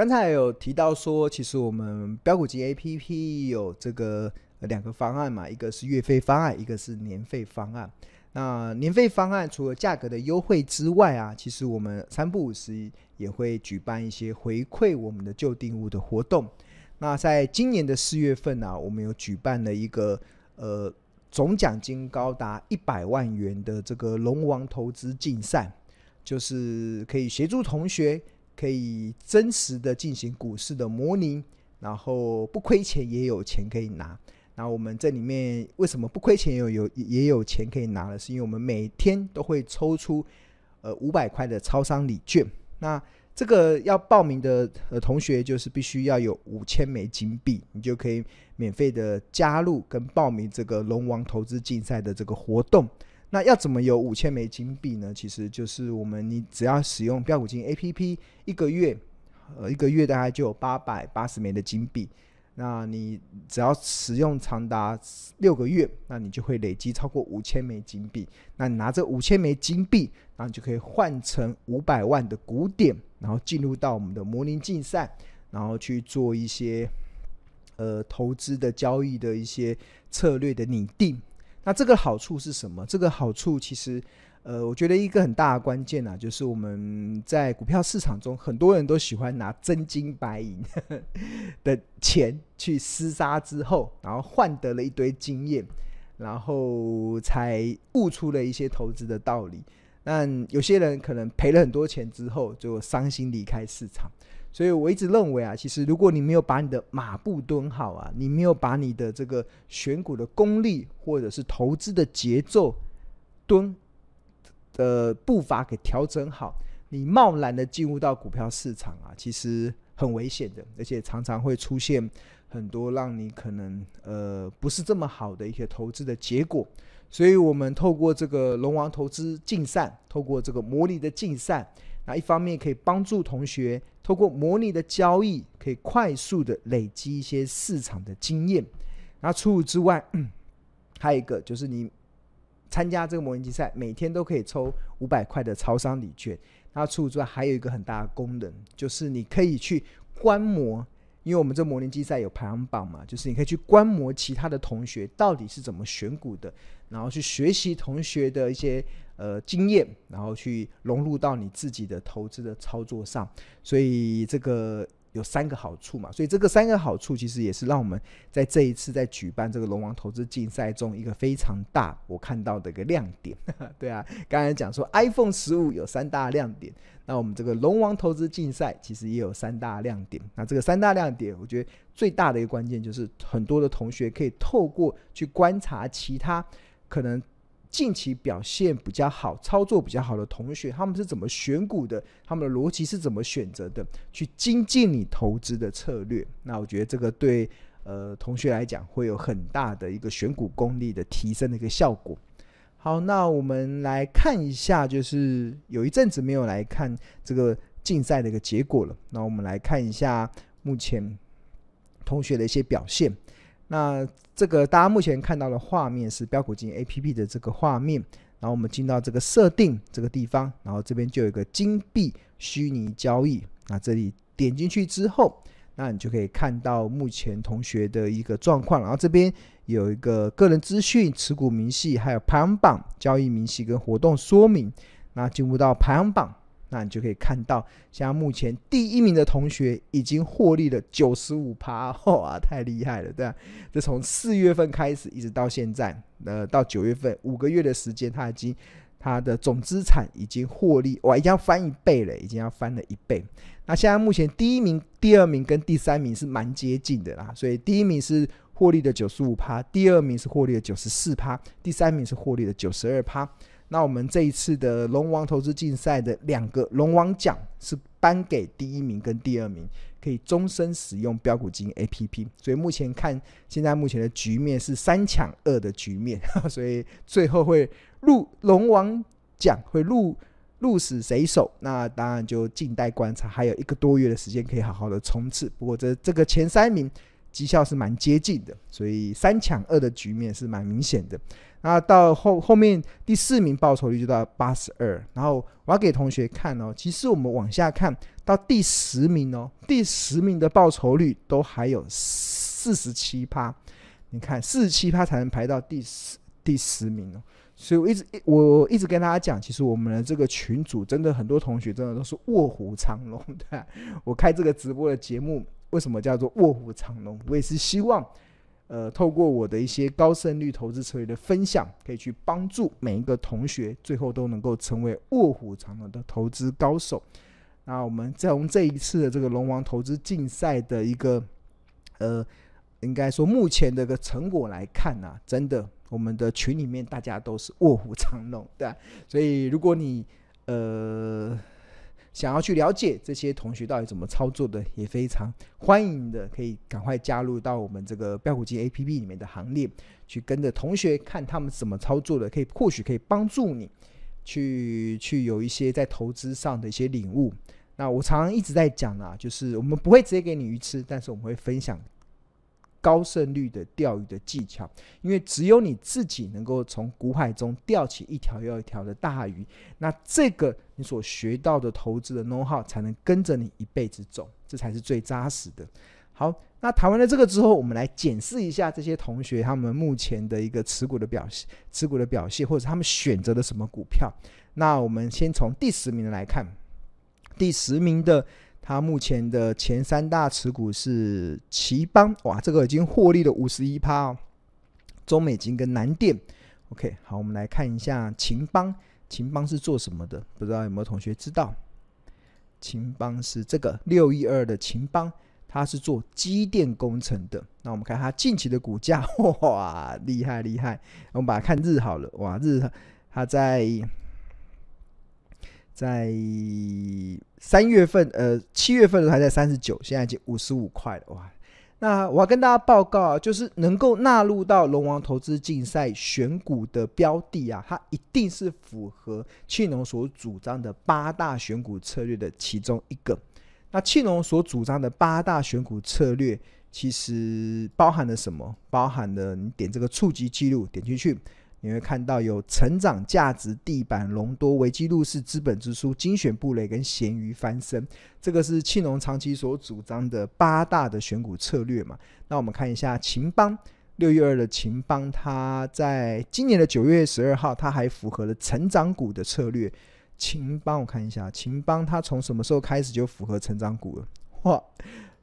刚才有提到说，其实我们标股金 APP 有这个两个方案嘛，一个是月费方案，一个是年费方案。那年费方案除了价格的优惠之外啊，其实我们三不五时也会举办一些回馈我们的旧订户的活动。那在今年的四月份呢、啊，我们有举办了一个呃总奖金高达一百万元的这个龙王投资竞赛，就是可以协助同学。可以真实的进行股市的模拟，然后不亏钱也有钱可以拿。那我们这里面为什么不亏钱也有有也有钱可以拿呢？是因为我们每天都会抽出呃五百块的超商礼券。那这个要报名的同学就是必须要有五千枚金币，你就可以免费的加入跟报名这个龙王投资竞赛的这个活动。那要怎么有五千枚金币呢？其实就是我们，你只要使用标股金 APP 一个月，呃，一个月大概就有八百八十枚的金币。那你只要使用长达六个月，那你就会累积超过五千枚金币。那你拿这五千枚金币，然后你就可以换成五百万的股点，然后进入到我们的模拟竞赛，然后去做一些呃投资的交易的一些策略的拟定。那这个好处是什么？这个好处其实，呃，我觉得一个很大的关键啊，就是我们在股票市场中，很多人都喜欢拿真金白银 的钱去厮杀之后，然后换得了一堆经验，然后才悟出了一些投资的道理。但有些人可能赔了很多钱之后，就伤心离开市场。所以我一直认为啊，其实如果你没有把你的马步蹲好啊，你没有把你的这个选股的功力或者是投资的节奏蹲的步伐给调整好，你贸然的进入到股票市场啊，其实很危险的，而且常常会出现很多让你可能呃不是这么好的一些投资的结果。所以我们透过这个龙王投资竞赛，透过这个模拟的竞赛。那一方面可以帮助同学透过模拟的交易，可以快速的累积一些市场的经验。那除此之外，还有一个就是你参加这个模拟竞赛，每天都可以抽五百块的超商礼券。那除此之外，还有一个很大的功能，就是你可以去观摩。因为我们这模拟竞赛有排行榜嘛，就是你可以去观摩其他的同学到底是怎么选股的，然后去学习同学的一些呃经验，然后去融入到你自己的投资的操作上。所以这个。有三个好处嘛，所以这个三个好处其实也是让我们在这一次在举办这个龙王投资竞赛中一个非常大我看到的一个亮点。对啊，刚才讲说 iPhone 十五有三大亮点，那我们这个龙王投资竞赛其实也有三大亮点。那这个三大亮点，我觉得最大的一个关键就是很多的同学可以透过去观察其他可能。近期表现比较好、操作比较好的同学，他们是怎么选股的？他们的逻辑是怎么选择的？去精进你投资的策略。那我觉得这个对呃同学来讲会有很大的一个选股功力的提升的一个效果。好，那我们来看一下，就是有一阵子没有来看这个竞赛的一个结果了。那我们来看一下目前同学的一些表现。那这个大家目前看到的画面是标股金 APP 的这个画面，然后我们进到这个设定这个地方，然后这边就有一个金币虚拟交易。那这里点进去之后，那你就可以看到目前同学的一个状况。然后这边有一个个人资讯、持股明细，还有排行榜、交易明细跟活动说明。那进入到排行榜。那你就可以看到，像目前第一名的同学已经获利了九十五趴，哇，太厉害了，对吧？这从四月份开始一直到现在，呃，到九月份五个月的时间，他已经他的总资产已经获利，哇，已经要翻一倍了，已经要翻了一倍。那现在目前第一名、第二名跟第三名是蛮接近的啦，所以第一名是获利的九十五趴，第二名是获利的九十四趴，第三名是获利的九十二趴。那我们这一次的龙王投资竞赛的两个龙王奖是颁给第一名跟第二名，可以终身使用标股金 APP。所以目前看，现在目前的局面是三抢二的局面，所以最后会入龙王奖会入鹿死谁手？那当然就静待观察，还有一个多月的时间可以好好的冲刺。不过这这个前三名绩效是蛮接近的，所以三抢二的局面是蛮明显的。那到后后面第四名报酬率就到八十二，然后我要给同学看哦，其实我们往下看，到第十名哦，第十名的报酬率都还有四十七趴。你看四十七趴才能排到第十第十名哦。所以我一直我一直跟大家讲，其实我们的这个群组真的很多同学真的都是卧虎藏龙的。我开这个直播的节目，为什么叫做卧虎藏龙？我也是希望，呃，透过我的一些高胜率投资策略的分享，可以去帮助每一个同学，最后都能够成为卧虎藏龙的投资高手。那我们再从这一次的这个龙王投资竞赛的一个，呃，应该说目前的一个成果来看呐、啊，真的。我们的群里面大家都是卧虎藏龙，对啊，所以如果你呃想要去了解这些同学到底怎么操作的，也非常欢迎的，可以赶快加入到我们这个标股金 APP 里面的行列，去跟着同学看他们怎么操作的，可以或许可以帮助你去去有一些在投资上的一些领悟。那我常常一直在讲啊，就是我们不会直接给你鱼吃，但是我们会分享。高胜率的钓鱼的技巧，因为只有你自己能够从股海中钓起一条又一条的大鱼，那这个你所学到的投资的 know how 才能跟着你一辈子走，这才是最扎实的。好，那谈完了这个之后，我们来检视一下这些同学他们目前的一个持股的表现，持股的表现，或者他们选择的什么股票。那我们先从第十名的来看，第十名的。他目前的前三大持股是奇邦，哇，这个已经获利了五十一趴哦。中美金跟南电，OK，好，我们来看一下秦邦，秦邦是做什么的？不知道有没有同学知道？秦邦是这个六一二的秦邦，它是做机电工程的。那我们看它近期的股价，哇，厉害厉害！我们把它看日好了，哇，日它在。在三月份，呃，七月份还在三十九，现在已经五十五块了，哇！那我要跟大家报告啊，就是能够纳入到龙王投资竞赛选股的标的啊，它一定是符合庆农所主张的八大选股策略的其中一个。那庆农所主张的八大选股策略，其实包含了什么？包含了你点这个触及记录，点进去。你会看到有成长价值、地板、隆多、维基入市、资本之书、精选布雷跟咸鱼翻身，这个是庆隆长期所主张的八大的选股策略嘛？那我们看一下秦邦六月二的秦邦，它在今年的九月十二号，它还符合了成长股的策略。秦邦，我看一下秦邦，它从什么时候开始就符合成长股了？哇！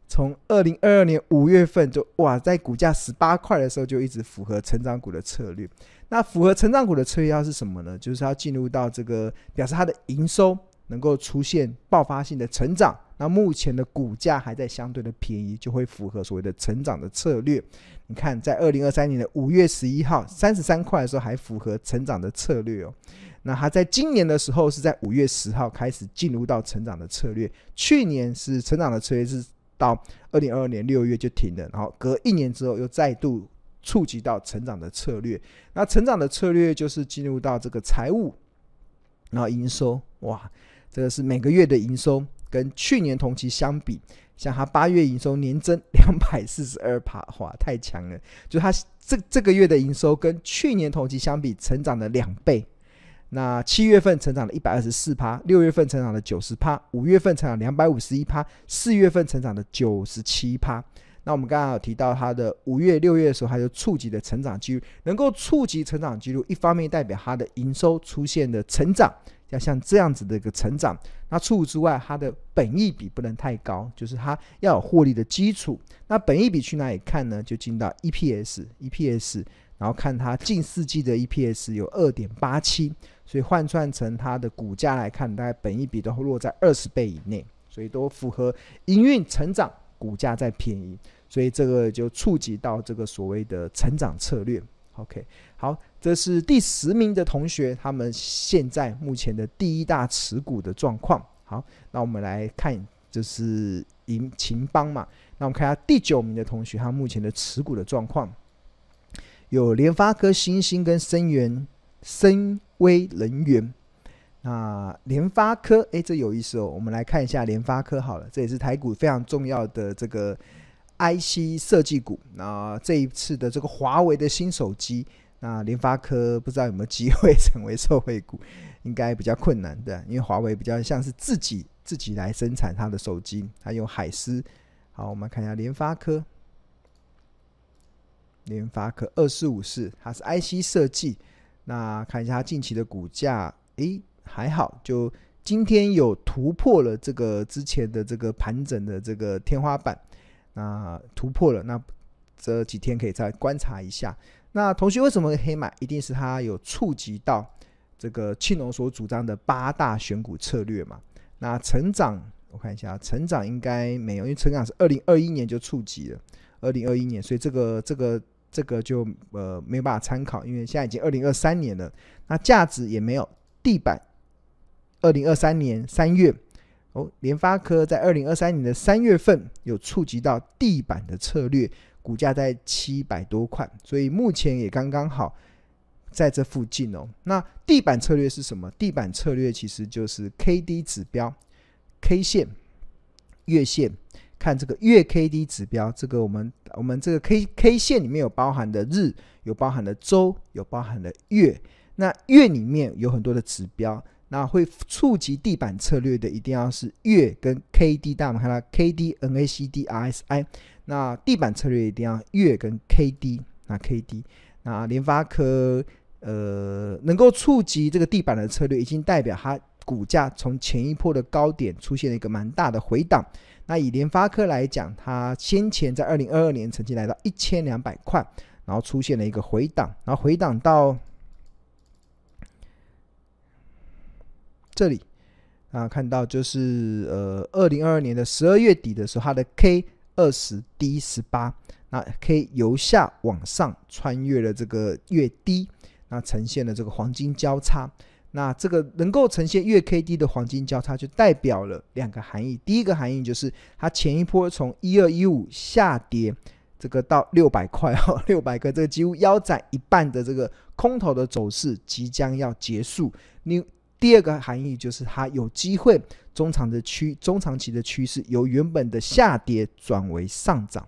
从二零二二年五月份就哇，在股价十八块的时候就一直符合成长股的策略。那符合成长股的策略要是什么呢？就是要进入到这个表示它的营收能够出现爆发性的成长。那目前的股价还在相对的便宜，就会符合所谓的成长的策略。你看，在二零二三年的五月十一号三十三块的时候还符合成长的策略哦。那它在今年的时候是在五月十号开始进入到成长的策略。去年是成长的策略是。到二零二二年六月就停了，然后隔一年之后又再度触及到成长的策略。那成长的策略就是进入到这个财务，然后营收，哇，这个是每个月的营收跟去年同期相比，像它八月营收年增两百四十二趴，哇，太强了！就它这这个月的营收跟去年同期相比，成长了两倍。那七月份成长了一百二十四趴，六月份成长了九十趴，五月份成长两百五十一趴，四月份成长了九十七趴。那我们刚刚有提到它的五月、六月的时候，它就触及了成长记录，能够触及成长记录，一方面代表它的营收出现的成长，要像这样子的一个成长。那除此之外，它的本益比不能太高，就是它要有获利的基础。那本益比去哪里看呢？就进到 EPS，EPS，然后看它近四季的 EPS 有二点八七。所以换算成它的股价来看，大概本益比都落在二十倍以内，所以都符合营运成长，股价在便宜，所以这个就触及到这个所谓的成长策略。OK，好，这是第十名的同学，他们现在目前的第一大持股的状况。好，那我们来看，就是银頎邦嘛，那我们看一下第九名的同学，他目前的持股的状况，有联发科、新星跟森源。森微能源，那联发科，哎，这有意思哦。我们来看一下联发科好了，这也是台股非常重要的这个 IC 设计股。那这一次的这个华为的新手机，那联发科不知道有没有机会 成为受惠股？应该比较困难的，因为华为比较像是自己自己来生产它的手机，它用海思。好，我们看一下联发科，联发科二四五四，它是 IC 设计。那看一下它近期的股价，诶，还好，就今天有突破了这个之前的这个盘整的这个天花板，那突破了，那这几天可以再观察一下。那同学为什么黑马？一定是它有触及到这个庆隆所主张的八大选股策略嘛？那成长。我看一下，成长应该没有，因为成长是二零二一年就触及了，二零二一年，所以这个这个这个就呃没有办法参考，因为现在已经二零二三年了。那价值也没有，地板二零二三年三月哦，联发科在二零二三年的三月份有触及到地板的策略，股价在七百多块，所以目前也刚刚好在这附近哦。那地板策略是什么？地板策略其实就是 KD 指标。K 线、月线，看这个月 K D 指标，这个我们我们这个 K K 线里面有包含的日，有包含的周，有包含的月。那月里面有很多的指标，那会触及地板策略的，一定要是月跟 K D。大家看到 K D N A C D R S I，那地板策略一定要月跟 K D。那 K D，那联发科呃能够触及这个地板的策略，已经代表它。股价从前一波的高点出现了一个蛮大的回档。那以联发科来讲，它先前在二零二二年曾经来到一千两百块，然后出现了一个回档，然后回档到这里啊，看到就是呃二零二二年的十二月底的时候，它的 K 二十 D 十八，那 K 由下往上穿越了这个月低，那呈现了这个黄金交叉。那这个能够呈现月 K D 的黄金交叉，就代表了两个含义。第一个含义就是它前一波从一二一五下跌，这个到六百块哈，六百个这个几乎腰斩一半的这个空头的走势即将要结束。你第二个含义就是它有机会中长的趋中长期的趋势由原本的下跌转为上涨。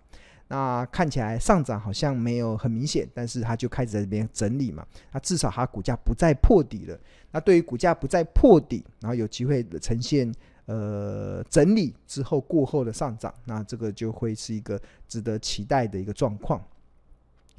那看起来上涨好像没有很明显，但是它就开始在这边整理嘛。那至少它股价不再破底了。那对于股价不再破底，然后有机会呈现呃整理之后过后的上涨，那这个就会是一个值得期待的一个状况。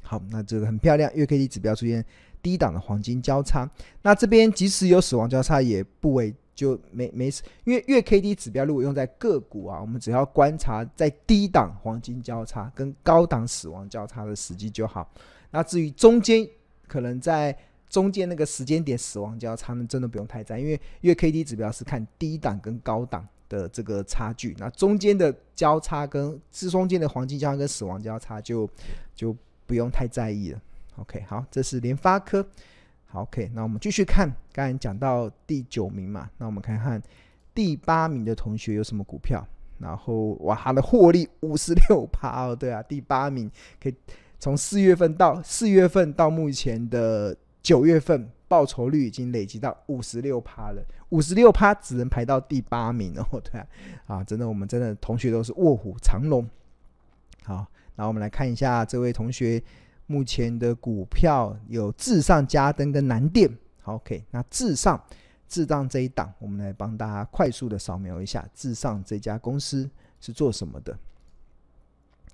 好，那这个很漂亮，月 K D 指标出现低档的黄金交叉。那这边即使有死亡交叉，也不为。就没没事，因为月 K D 指标如果用在个股啊，我们只要观察在低档黄金交叉跟高档死亡交叉的时机就好。那至于中间可能在中间那个时间点死亡交叉呢，真的不用太在意，因为月 K D 指标是看低档跟高档的这个差距，那中间的交叉跟是中间的黄金交叉跟死亡交叉就就不用太在意了。OK，好，这是联发科。好，OK，那我们继续看，刚才讲到第九名嘛，那我们看看第八名的同学有什么股票，然后哇，他的获利五十六趴哦，对啊，第八名可以从四月份到四月份到目前的九月份，报酬率已经累积到五十六趴了，五十六趴只能排到第八名哦，对啊，啊，真的，我们真的同学都是卧虎藏龙。好，那我们来看一下这位同学。目前的股票有至上、嘉登跟南电。，OK，那至上、至上这一档，我们来帮大家快速的扫描一下，至上这家公司是做什么的？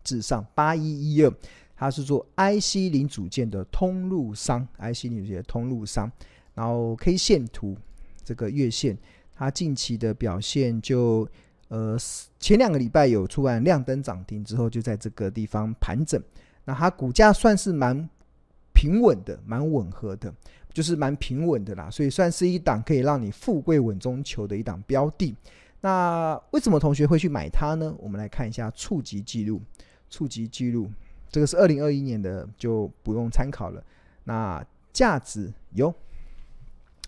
至上八一一二，它是做 IC 零组件的通路商，IC 零组件的通路商。然后 K 线图这个月线，它近期的表现就呃前两个礼拜有出完亮灯涨停之后，就在这个地方盘整。那它股价算是蛮平稳的，蛮吻合的，就是蛮平稳的啦，所以算是一档可以让你富贵稳中求的一档标的。那为什么同学会去买它呢？我们来看一下触及记录，触及记录，这个是二零二一年的，就不用参考了。那价值有，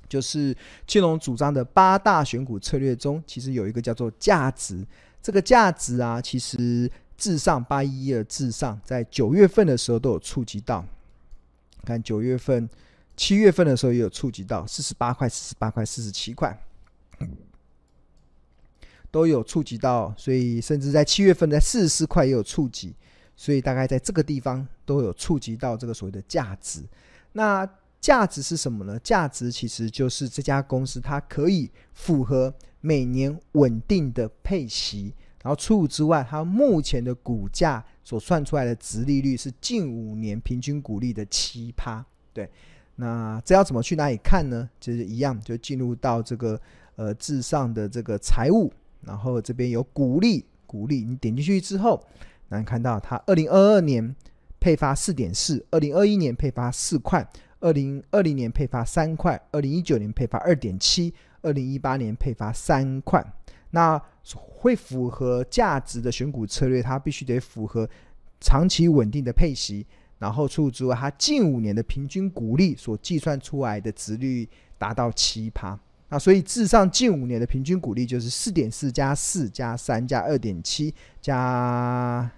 就是庆隆主张的八大选股策略中，其实有一个叫做价值，这个价值啊，其实。至上八一一的至上，在九月份的时候都有触及到，看九月份、七月份的时候也有触及到四十八块、四十八块、四十七块，都有触及到，所以甚至在七月份在四十四块也有触及，所以大概在这个地方都有触及到这个所谓的价值。那价值是什么呢？价值其实就是这家公司它可以符合每年稳定的配息，然后除此之外，它目前的股价所算出来的值利率是近五年平均股利的七趴。对，那这要怎么去哪里看呢？就是一样，就进入到这个呃至上的这个财务，然后这边有股利，股利你点进去之后，能看到它二零二二年配发四点四，二零二一年配发四块。二零二零年配发三块，二零一九年配发二点七，二零一八年配发三块。那会符合价值的选股策略，它必须得符合长期稳定的配息，然后除此之外，它近五年的平均股利所计算出来的值率达到七趴。那所以至上近五年的平均股利就是四点四加四加三加二点七加。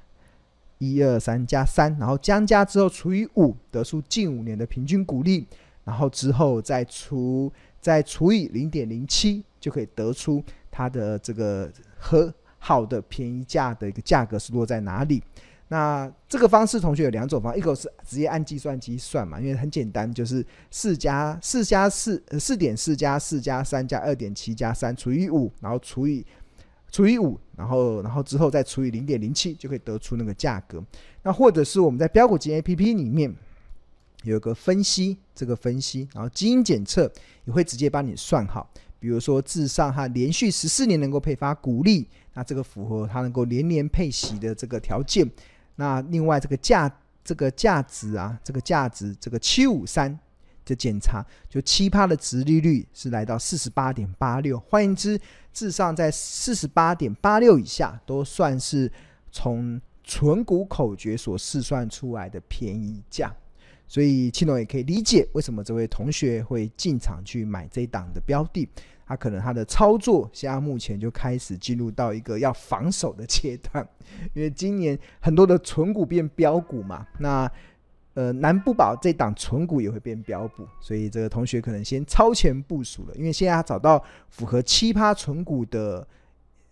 一二三加三，然后将加之后除以五，得出近五年的平均股利，然后之后再除再除以零点零七，就可以得出它的这个和好的便宜价的一个价格是落在哪里。那这个方式，同学有两种方，一个是直接按计算机算嘛，因为很简单，就是四加四加四，四点四加四加三加二点七加三除以五，然后除以。除以五，然后，然后之后再除以零点零七，就可以得出那个价格。那或者是我们在标股基金 APP 里面有个分析，这个分析，然后基因检测也会直接帮你算好。比如说，至上它连续十四年能够配发股利，那这个符合它能够连年配息的这个条件。那另外这个价，这个价值啊，这个价值，这个七五三。的检查，就七趴的值利率是来到四十八点八六，换言之，至上在四十八点八六以下，都算是从存股口诀所试算出来的便宜价，所以庆龙也可以理解为什么这位同学会进场去买这档的标的，他可能他的操作现在目前就开始进入到一个要防守的阶段，因为今年很多的存股变标股嘛，那。呃，南不保这档存股也会变标股，所以这个同学可能先超前部署了，因为现在他找到符合七趴存股的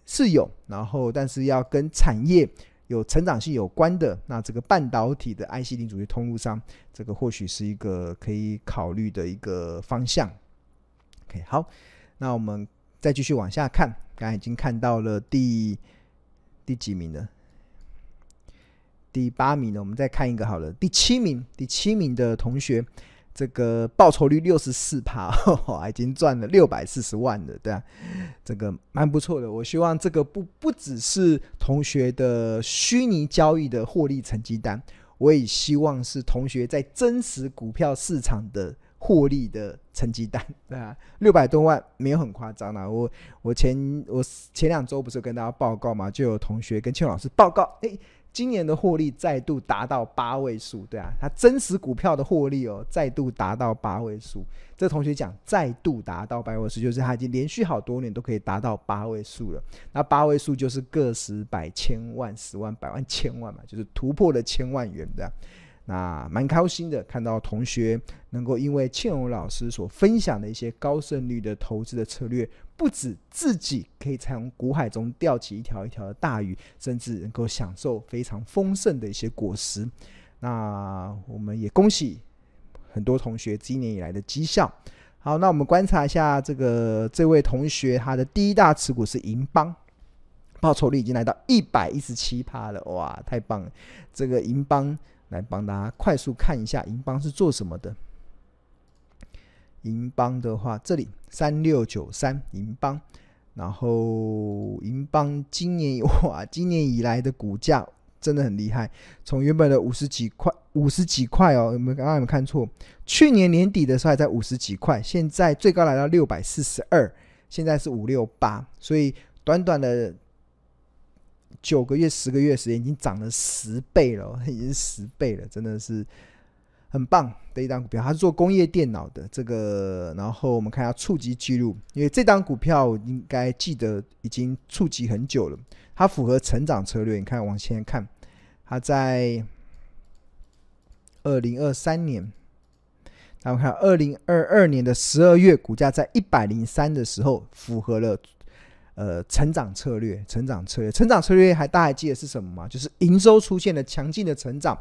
室友，然后但是要跟产业有成长性有关的，那这个半导体的 IC 零组件通路商，这个或许是一个可以考虑的一个方向。OK，好，那我们再继续往下看，刚才已经看到了第第几名了？第八名呢，我们再看一个好了。第七名，第七名的同学，这个报酬率六十四趴，已经赚了六百四十万了，对啊，这个蛮不错的。我希望这个不不只是同学的虚拟交易的获利成绩单，我也希望是同学在真实股票市场的获利的成绩单，对啊，六百多万没有很夸张啦。我我前我前两周不是跟大家报告嘛，就有同学跟庆老师报告，诶。今年的获利再度达到八位数，对啊，它真实股票的获利哦，再度达到八位数。这同学讲再度达到八位数，就是他已经连续好多年都可以达到八位数了。那八位数就是个十百千万十万百万千万嘛，就是突破了千万元的。那蛮开心的，看到同学能够因为庆荣老师所分享的一些高胜率的投资的策略，不止自己可以从股海中钓起一条一条的大鱼，甚至能够享受非常丰盛的一些果实。那我们也恭喜很多同学今年以来的绩效。好，那我们观察一下这个这位同学，他的第一大持股是银邦，报酬率已经来到一百一十七趴了，哇，太棒了！这个银邦。来帮大家快速看一下银邦是做什么的。银邦的话，这里三六九三银邦，然后银邦今年哇，今年以来的股价真的很厉害，从原本的五十几块，五十几块哦，有没有刚刚有没有看错？去年年底的时候还在五十几块，现在最高来到六百四十二，现在是五六八，所以短短的。九个月、十个月时间已经涨了十倍了，已经十倍了，真的是很棒的一档股票。它是做工业电脑的，这个，然后我们看一下触及记录，因为这档股票应该记得已经触及很久了。它符合成长策略，你看往前看，它在二零二三年，然后看二零二二年的十二月，股价在一百零三的时候，符合了。呃，成长策略，成长策略，成长策略还大家还记得是什么吗？就是营收出现了强劲的成长，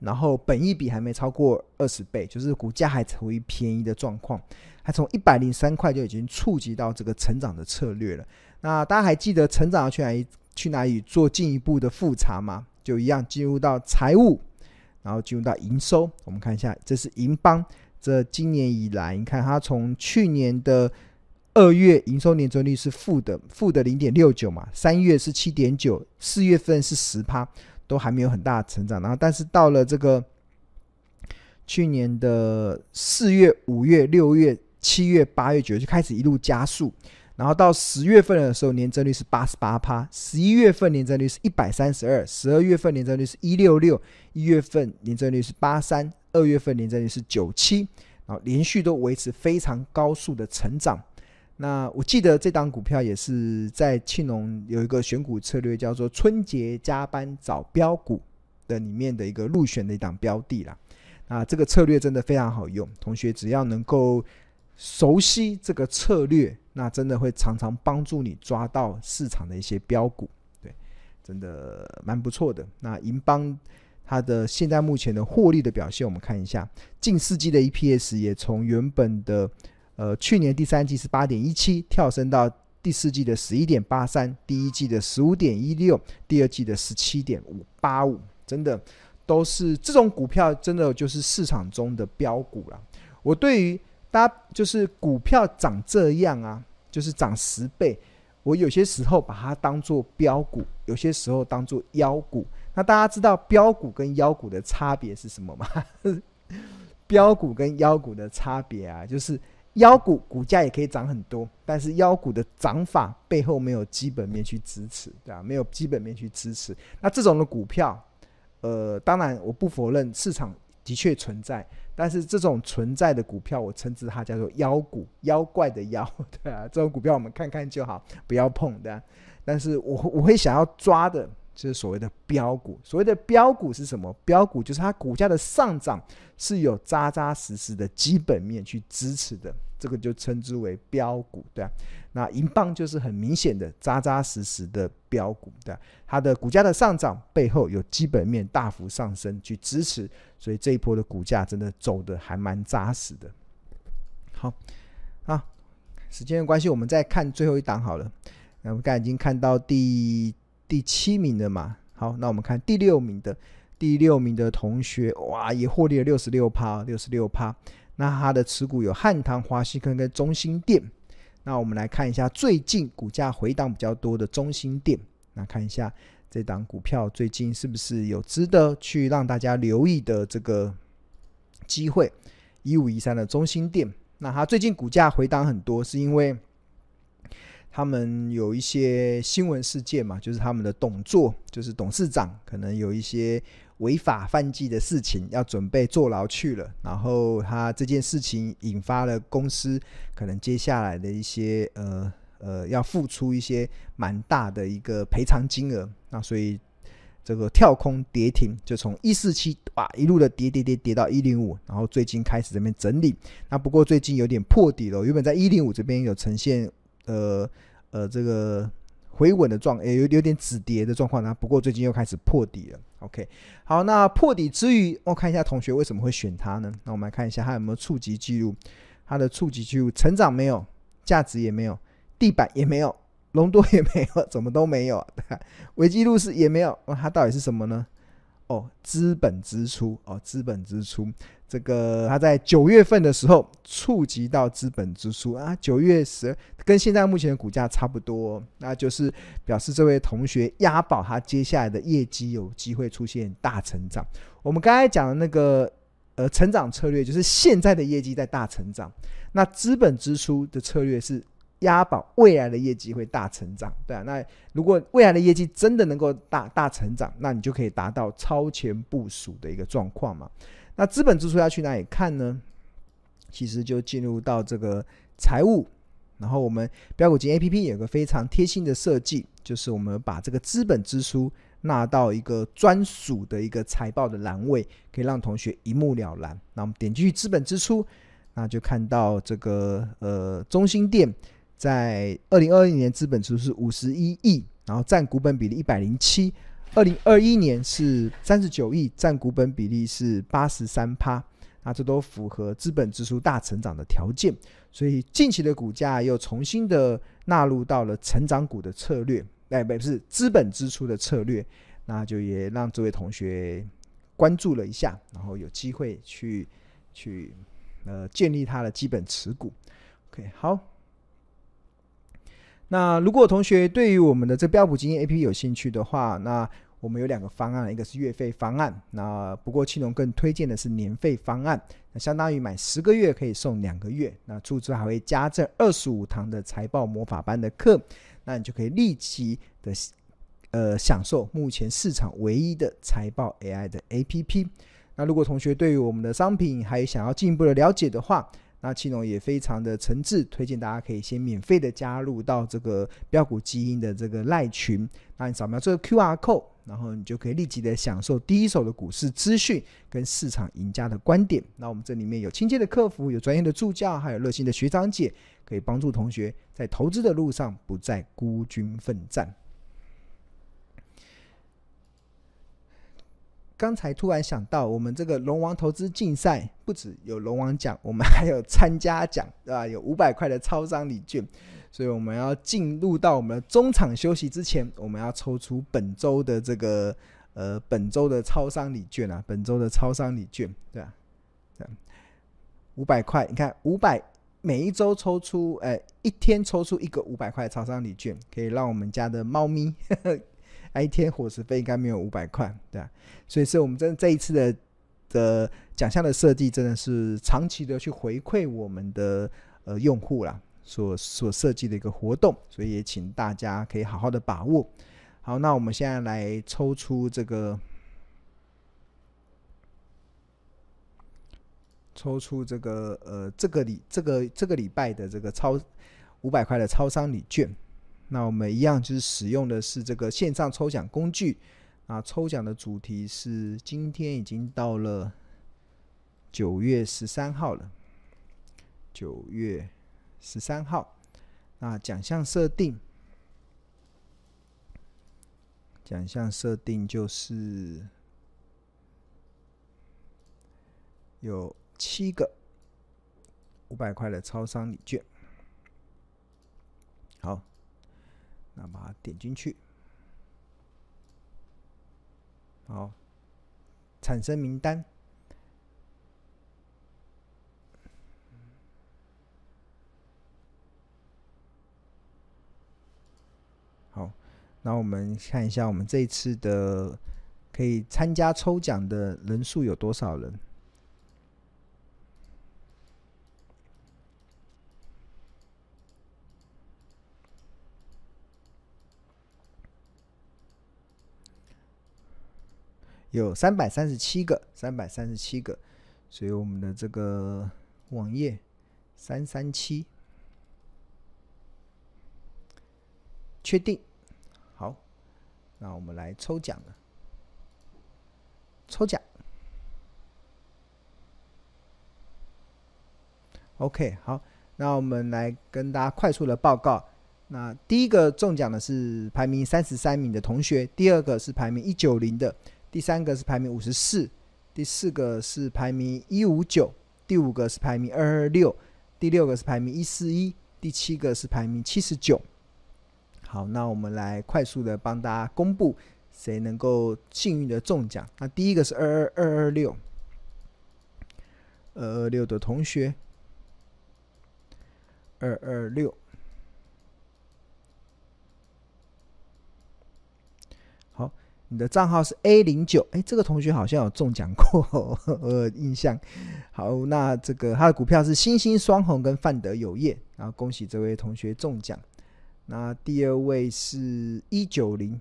然后本益比还没超过二十倍，就是股价还处于便宜的状况，还从一百零三块就已经触及到这个成长的策略了。那大家还记得成长要去哪里去哪里做进一步的复查吗？就一样进入到财务，然后进入到营收。我们看一下，这是银邦，这今年以来，你看它从去年的二月营收年增率是负的，负的零点六九嘛，三月是七点九，四月份是十趴。都还没有很大的成长，然后但是到了这个去年的四月、五月、六月、七月、八月、九月就开始一路加速，然后到十月份的时候年增率是八十八趴，十一月份年增率是一百三十二，十二月份年增率是一六六，一月份年增率是八三，二月份年增率是九七，然后连续都维持非常高速的成长。那我记得这档股票也是在庆农有一个选股策略，叫做“春节加班找标股”的里面的一个入选的一档标的啦。啊，这个策略真的非常好用，同学只要能够熟悉这个策略，那真的会常常帮助你抓到市场的一些标股。对，真的蛮不错的。那银邦它的现在目前的获利的表现，我们看一下，近四季的 EPS 也从原本的。呃，去年第三季是八点一七，跳升到第四季的十一点八三，第一季的十五点一六，第二季的十七点五八五，真的都是这种股票，真的就是市场中的标股了。我对于大家就是股票涨这样啊，就是涨十倍，我有些时候把它当做标股，有些时候当做妖股。那大家知道标股跟妖股的差别是什么吗？标股跟妖股的差别啊，就是。妖股股价也可以涨很多，但是妖股的涨法背后没有基本面去支持，对吧？没有基本面去支持，那这种的股票，呃，当然我不否认市场的确存在，但是这种存在的股票，我称之它叫做妖股，妖怪的妖，对啊，这种股票我们看看就好，不要碰的。但是我我会想要抓的。就是所谓的标股，所谓的标股是什么？标股就是它股价的上涨是有扎扎实实的基本面去支持的，这个就称之为标股，对啊。那银邦就是很明显的扎扎实实的标股，对啊。它的股价的上涨背后有基本面大幅上升去支持，所以这一波的股价真的走得还蛮扎实的。好，啊，时间的关系，我们再看最后一档好了。那我们刚才已经看到第。第七名的嘛，好，那我们看第六名的，第六名的同学，哇，也获利了六十六趴，六十六趴。那他的持股有汉唐、华西科跟中心店。那我们来看一下最近股价回档比较多的中心店。那看一下这档股票最近是不是有值得去让大家留意的这个机会？一五一三的中心店，那它最近股价回档很多，是因为。他们有一些新闻事件嘛，就是他们的董座，就是董事长，可能有一些违法犯纪的事情，要准备坐牢去了。然后他这件事情引发了公司可能接下来的一些呃呃要付出一些蛮大的一个赔偿金额。那所以这个跳空跌停，就从一四七哇一路的跌跌跌跌到一零五，然后最近开始这边整理。那不过最近有点破底了，原本在一零五这边有呈现呃。呃，这个回稳的状，也有有点止跌的状况呢。不过最近又开始破底了。OK，好，那破底之余，我看一下同学为什么会选它呢？那我们来看一下它有没有触及记录，它的触及记录，成长没有，价值也没有，地板也没有，隆多也没有，怎么都没有。维基路是也没有，那它到底是什么呢？哦，资本支出哦，资本支出，这个他在九月份的时候触及到资本支出啊，九月十跟现在目前的股价差不多，那就是表示这位同学押宝他接下来的业绩有机会出现大成长。我们刚才讲的那个呃成长策略，就是现在的业绩在大成长，那资本支出的策略是。押宝未来的业绩会大成长，对啊，那如果未来的业绩真的能够大大成长，那你就可以达到超前部署的一个状况嘛。那资本支出要去哪里看呢？其实就进入到这个财务，然后我们标股金 APP 有个非常贴心的设计，就是我们把这个资本支出纳到一个专属的一个财报的栏位，可以让同学一目了然。那我们点进去资本支出，那就看到这个呃中心店。在二零二一年，资本支出是五十一亿，然后占股本比例一百零七。二零二一年是三十九亿，占股本比例是八十三趴，那这都符合资本支出大成长的条件，所以近期的股价又重新的纳入到了成长股的策略，哎，不是资本支出的策略，那就也让这位同学关注了一下，然后有机会去去呃建立他的基本持股。OK，好。那如果同学对于我们的这标普基金 APP 有兴趣的话，那我们有两个方案，一个是月费方案，那不过青龙更推荐的是年费方案，那相当于买十个月可以送两个月，那出资还会加赠二十五堂的财报魔法班的课，那你就可以立即的呃享受目前市场唯一的财报 AI 的 APP。那如果同学对于我们的商品还想要进一步的了解的话，那庆隆也非常的诚挚，推荐大家可以先免费的加入到这个标股基因的这个赖群。那你扫描这个 QR code，然后你就可以立即的享受第一手的股市资讯跟市场赢家的观点。那我们这里面有亲切的客服，有专业的助教，还有热心的学长姐，可以帮助同学在投资的路上不再孤军奋战。刚才突然想到，我们这个龙王投资竞赛不只有龙王奖，我们还有参加奖，对吧？有五百块的超商礼券，所以我们要进入到我们的中场休息之前，我们要抽出本周的这个呃本周的超商礼券啊，本周的超商礼券，对吧？这样五百块，你看五百每一周抽出，哎、一天抽出一个五百块超商礼券，可以让我们家的猫咪。一天伙食费应该没有五百块，对啊，所以是我们真这一次的的奖项的设计，真的是长期的去回馈我们的呃用户啦，所所设计的一个活动，所以也请大家可以好好的把握。好，那我们现在来抽出这个，抽出这个呃这个礼这个这个礼拜的这个超五百块的超商礼券。那我们一样就是使用的是这个线上抽奖工具，啊，抽奖的主题是今天已经到了九月十三号了，九月十三号，那奖项设定，奖项设定就是有七个五百块的超商礼券，好。那把它点进去，好，产生名单。好，那我们看一下，我们这一次的可以参加抽奖的人数有多少人？有三百三十七个，三百三十七个，所以我们的这个网页三三七，确定，好，那我们来抽奖了，抽奖，OK，好，那我们来跟大家快速的报告，那第一个中奖的是排名三十三名的同学，第二个是排名一九零的。第三个是排名五十四，第四个是排名一五九，第五个是排名二二六，第六个是排名一四一，第七个是排名七十九。好，那我们来快速的帮大家公布谁能够幸运的中奖。那第一个是二二二二六，二二六的同学，二二六。你的账号是 A 零九，哎，这个同学好像有中奖过，呃，印象。好，那这个他的股票是星星双红跟范德有业，然后恭喜这位同学中奖。那第二位是一九零，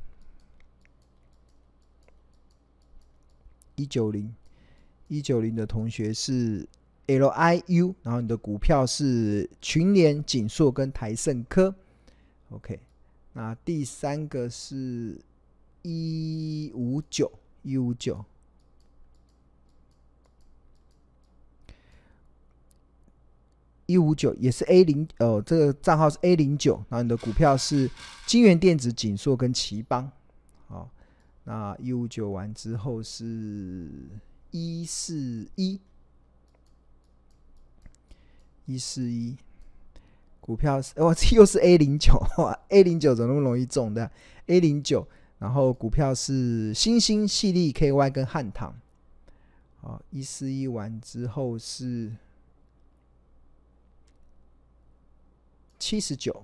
一九零，一九零的同学是 LIU，然后你的股票是群联、景硕跟台胜科。OK，那第三个是。一五九一五九，一五九也是 A 零哦，这个账号是 A 零九，然后你的股票是金源电子、锦硕跟奇邦。好，那一五九完之后是一四一，一四一，股票是哦，又是 A 零九，A 零九怎么那么容易中的？A 零九，然后股票是新兴、矽力、KY 跟汉唐。好，一四一完之后是七十九。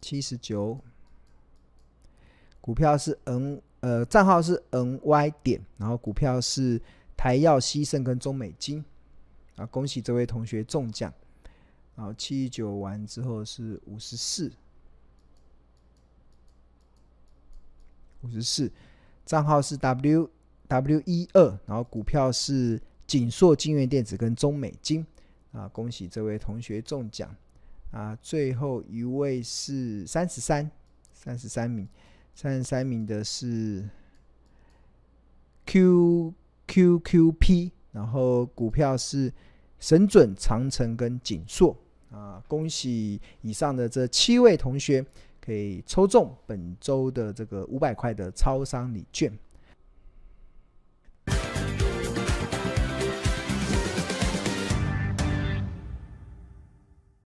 七十九，股票是 N 呃账号是 NY 点，然后股票是台药、西盛跟中美金啊，恭喜这位同学中奖。然后七九完之后是五十四，五十四，账号是 W W 一二，然后股票是景硕、金源电子跟中美金啊，恭喜这位同学中奖。啊，最后一位是三十三，三十三名，三十三名的是 Q Q Q P，然后股票是神准、长城跟景硕啊，恭喜以上的这七位同学可以抽中本周的这个五百块的超商礼券。